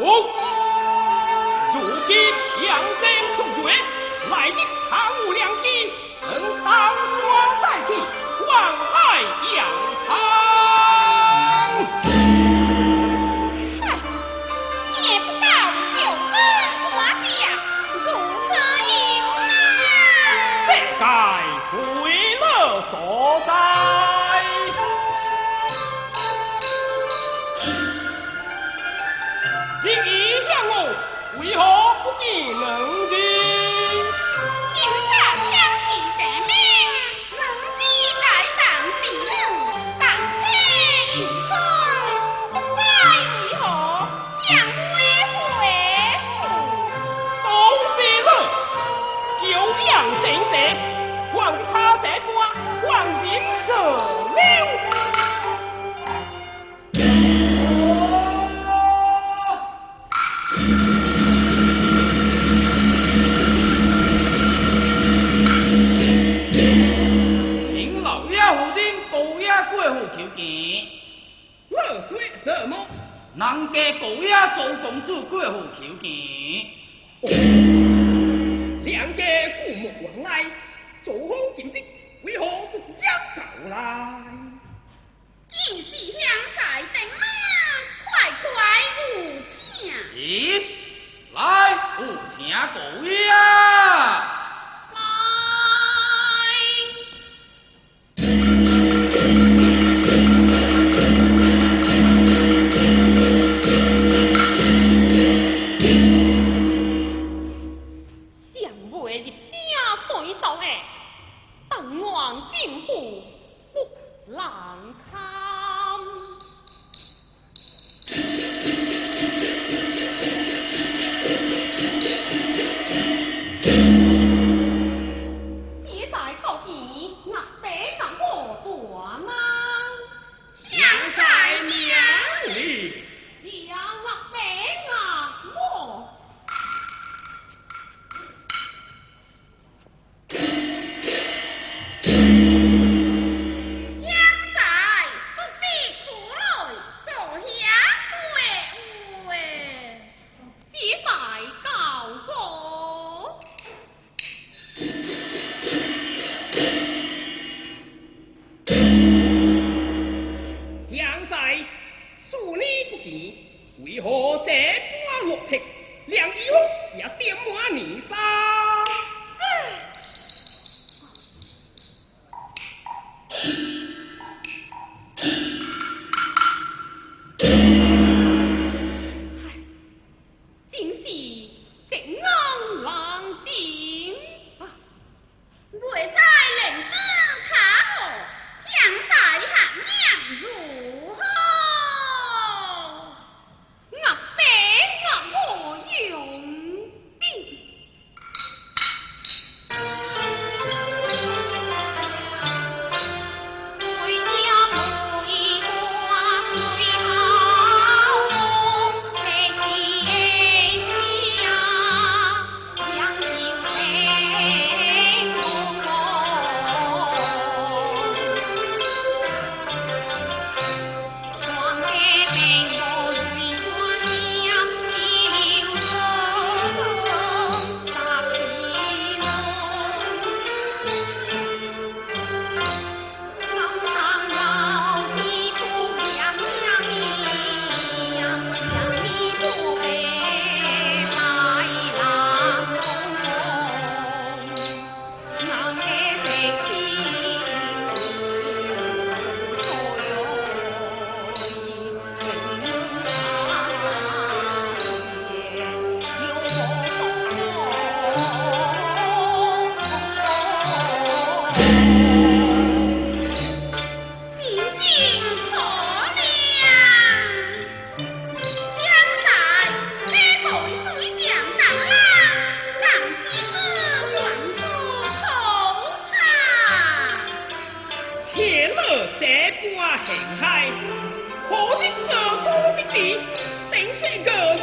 如今养身中贵来的贪武良机横当双在地万害仰长也不到九如此所在。技能的。人家古雅做公主过好求见，两家父母往来，祖好进职，为何不将到来？既是向在定？你走哎，等王进步，不浪堪。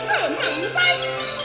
不能让你。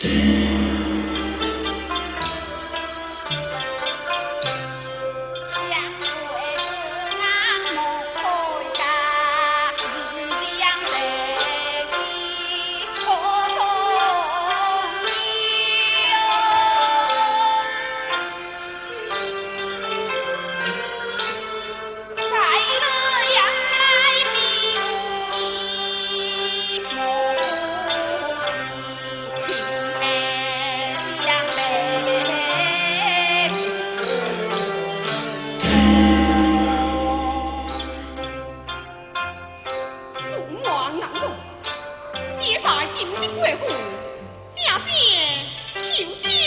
Yeah. 大金的国父，正便求。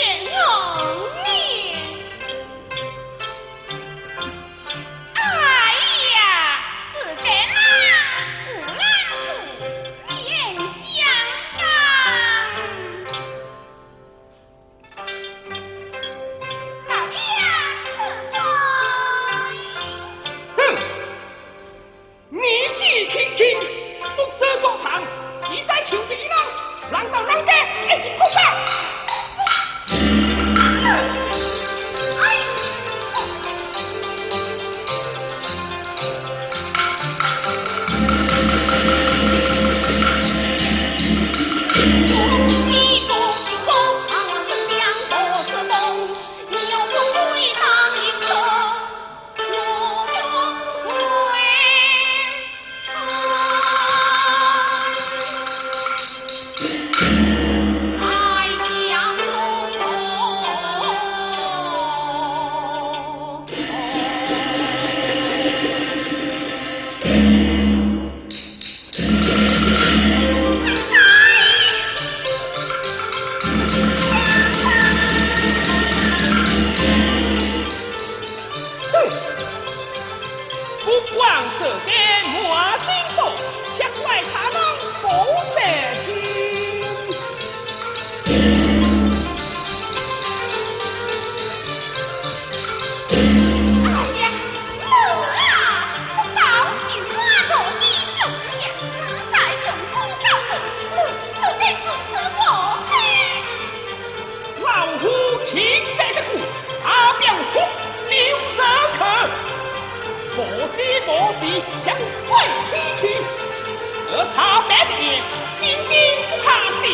将帅西去，而他三弟兵兵不怕敌。